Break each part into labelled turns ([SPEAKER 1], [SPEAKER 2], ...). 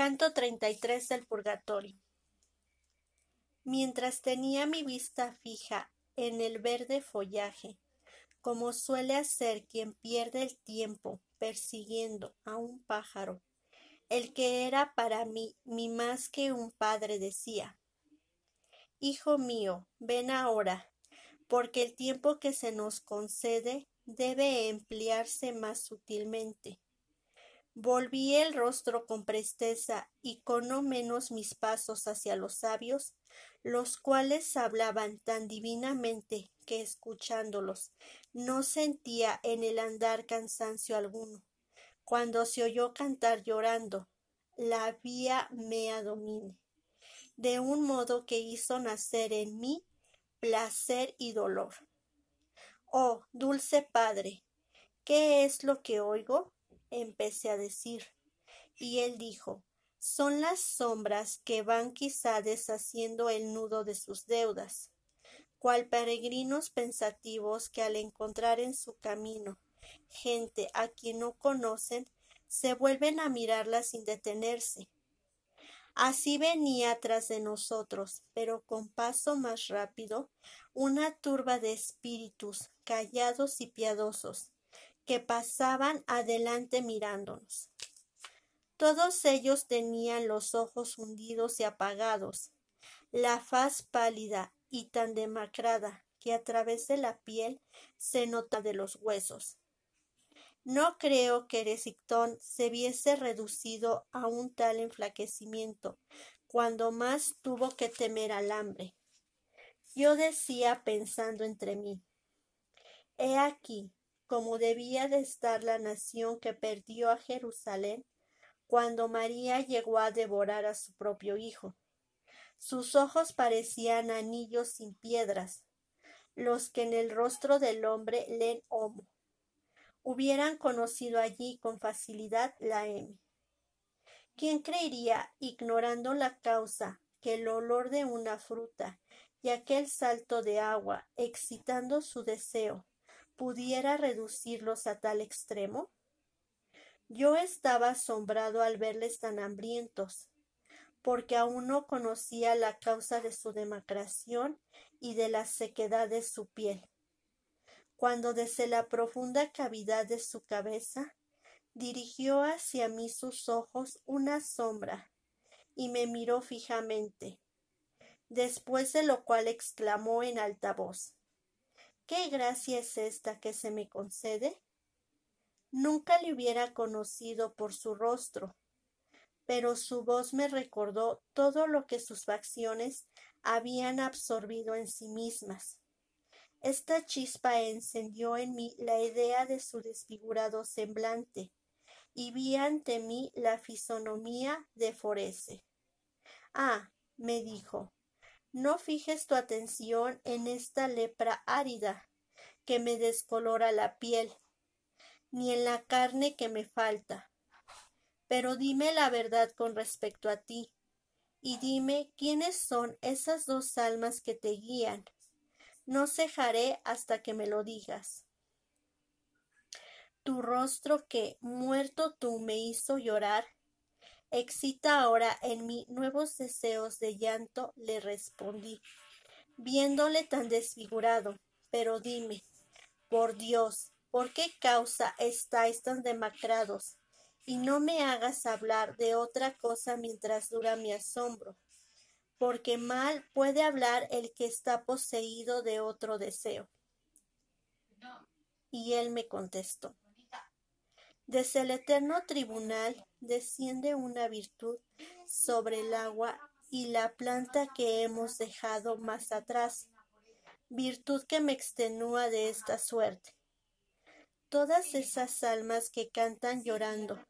[SPEAKER 1] Canto 33 del Purgatorio. Mientras tenía mi vista fija en el verde follaje, como suele hacer quien pierde el tiempo persiguiendo a un pájaro, el que era para mí mi más que un padre decía Hijo mío, ven ahora, porque el tiempo que se nos concede debe emplearse más sutilmente Volví el rostro con presteza y con no menos mis pasos hacia los sabios, los cuales hablaban tan divinamente que escuchándolos no sentía en el andar cansancio alguno. Cuando se oyó cantar llorando, la vía mea domine, de un modo que hizo nacer en mí placer y dolor. Oh, dulce Padre, ¿qué es lo que oigo? Empecé a decir. Y él dijo son las sombras que van quizá deshaciendo el nudo de sus deudas, cual peregrinos pensativos que al encontrar en su camino gente a quien no conocen, se vuelven a mirarla sin detenerse. Así venía tras de nosotros, pero con paso más rápido, una turba de espíritus callados y piadosos, que pasaban adelante mirándonos. Todos ellos tenían los ojos hundidos y apagados, la faz pálida y tan demacrada que a través de la piel se nota de los huesos. No creo que Eresictón se viese reducido a un tal enflaquecimiento, cuando más tuvo que temer al hambre. Yo decía pensando entre mí, He aquí, como debía de estar la nación que perdió a Jerusalén cuando María llegó a devorar a su propio hijo. Sus ojos parecían anillos sin piedras, los que en el rostro del hombre leen homo. Hubieran conocido allí con facilidad la M. ¿Quién creería, ignorando la causa, que el olor de una fruta y aquel salto de agua, excitando su deseo, pudiera reducirlos a tal extremo? Yo estaba asombrado al verles tan hambrientos, porque aún no conocía la causa de su demacración y de la sequedad de su piel. Cuando desde la profunda cavidad de su cabeza dirigió hacia mí sus ojos una sombra y me miró fijamente, después de lo cual exclamó en alta voz ¿Qué gracia es esta que se me concede? Nunca le hubiera conocido por su rostro, pero su voz me recordó todo lo que sus facciones habían absorbido en sí mismas. Esta chispa encendió en mí la idea de su desfigurado semblante, y vi ante mí la fisonomía de Forese. Ah, me dijo, no fijes tu atención en esta lepra árida que me descolora la piel, ni en la carne que me falta. Pero dime la verdad con respecto a ti, y dime quiénes son esas dos almas que te guían. No cejaré hasta que me lo digas. Tu rostro que, muerto tú, me hizo llorar, excita ahora en mí nuevos deseos de llanto, le respondí, viéndole tan desfigurado. Pero dime, por Dios, ¿por qué causa estáis tan demacrados? Y no me hagas hablar de otra cosa mientras dura mi asombro, porque mal puede hablar el que está poseído de otro deseo. Y él me contestó desde el eterno tribunal desciende una virtud sobre el agua y la planta que hemos dejado más atrás, virtud que me extenúa de esta suerte. Todas esas almas que cantan llorando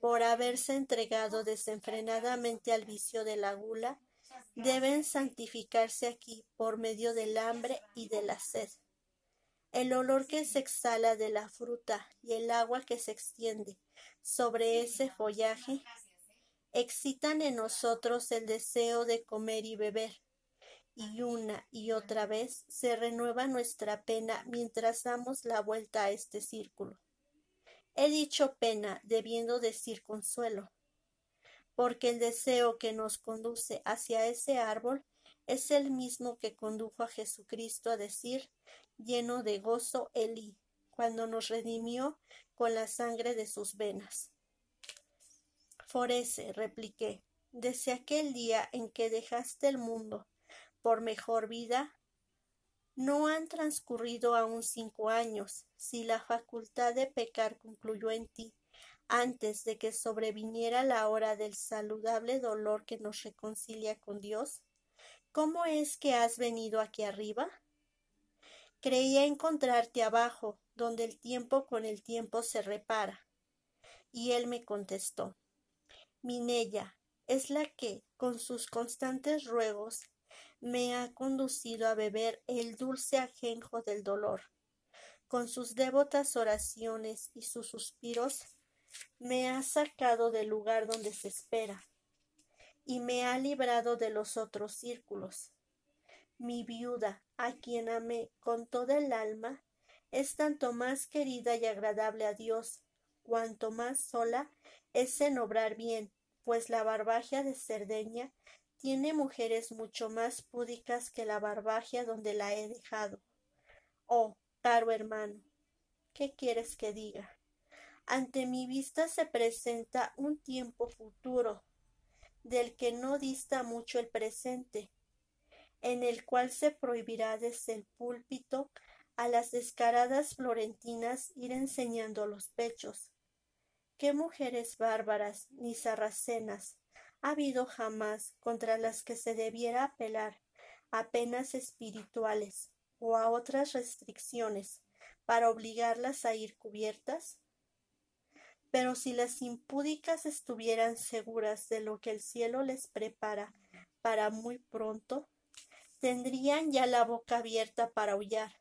[SPEAKER 1] por haberse entregado desenfrenadamente al vicio de la gula, deben santificarse aquí por medio del hambre y de la sed. El olor que se exhala de la fruta y el agua que se extiende sobre ese follaje excitan en nosotros el deseo de comer y beber, y una y otra vez se renueva nuestra pena mientras damos la vuelta a este círculo. He dicho pena debiendo decir consuelo, porque el deseo que nos conduce hacia ese árbol es el mismo que condujo a Jesucristo a decir, lleno de gozo, Elí, cuando nos redimió con la sangre de sus venas. Forese, repliqué, desde aquel día en que dejaste el mundo por mejor vida, no han transcurrido aún cinco años, si la facultad de pecar concluyó en ti, antes de que sobreviniera la hora del saludable dolor que nos reconcilia con Dios. ¿Cómo es que has venido aquí arriba? Creía encontrarte abajo, donde el tiempo con el tiempo se repara. Y él me contestó Minella es la que, con sus constantes ruegos, me ha conducido a beber el dulce ajenjo del dolor. Con sus devotas oraciones y sus suspiros, me ha sacado del lugar donde se espera, y me ha librado de los otros círculos. Mi viuda, a quien amé con toda el alma, es tanto más querida y agradable a Dios, cuanto más sola es en obrar bien, pues la barbagia de Cerdeña tiene mujeres mucho más púdicas que la barbagia donde la he dejado. Oh, caro hermano, ¿qué quieres que diga? Ante mi vista se presenta un tiempo futuro, del que no dista mucho el presente, en el cual se prohibirá desde el púlpito a las descaradas florentinas ir enseñando los pechos. ¿Qué mujeres bárbaras ni sarracenas ha habido jamás contra las que se debiera apelar a penas espirituales o a otras restricciones para obligarlas a ir cubiertas? Pero si las impúdicas estuvieran seguras de lo que el cielo les prepara para muy pronto, tendrían ya la boca abierta para aullar,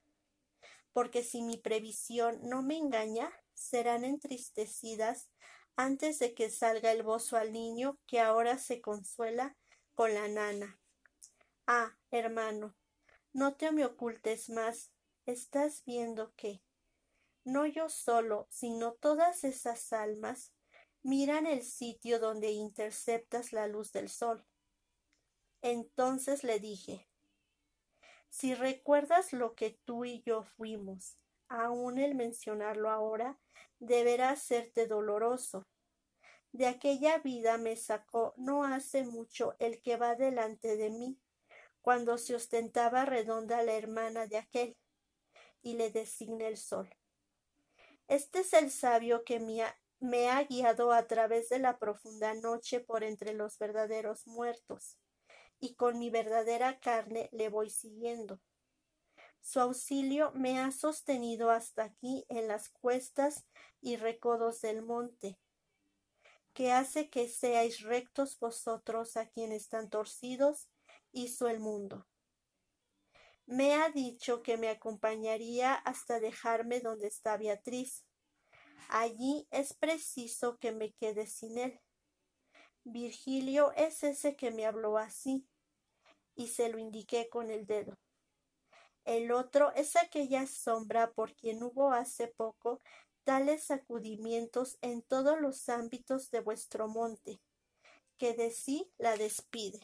[SPEAKER 1] porque si mi previsión no me engaña, serán entristecidas antes de que salga el bozo al niño que ahora se consuela con la nana. Ah, hermano, no te me ocultes más. Estás viendo que no yo solo, sino todas esas almas miran el sitio donde interceptas la luz del sol. Entonces le dije Si recuerdas lo que tú y yo fuimos, aun el mencionarlo ahora deberá serte doloroso. De aquella vida me sacó no hace mucho el que va delante de mí, cuando se ostentaba redonda la hermana de aquel, y le designa el sol. Este es el sabio que me ha guiado a través de la profunda noche por entre los verdaderos muertos, y con mi verdadera carne le voy siguiendo. Su auxilio me ha sostenido hasta aquí en las cuestas y recodos del monte, que hace que seáis rectos vosotros a quienes tan torcidos hizo el mundo. Me ha dicho que me acompañaría hasta dejarme donde está Beatriz. Allí es preciso que me quede sin él. Virgilio es ese que me habló así, y se lo indiqué con el dedo. El otro es aquella sombra por quien hubo hace poco tales sacudimientos en todos los ámbitos de vuestro monte, que de sí la despide.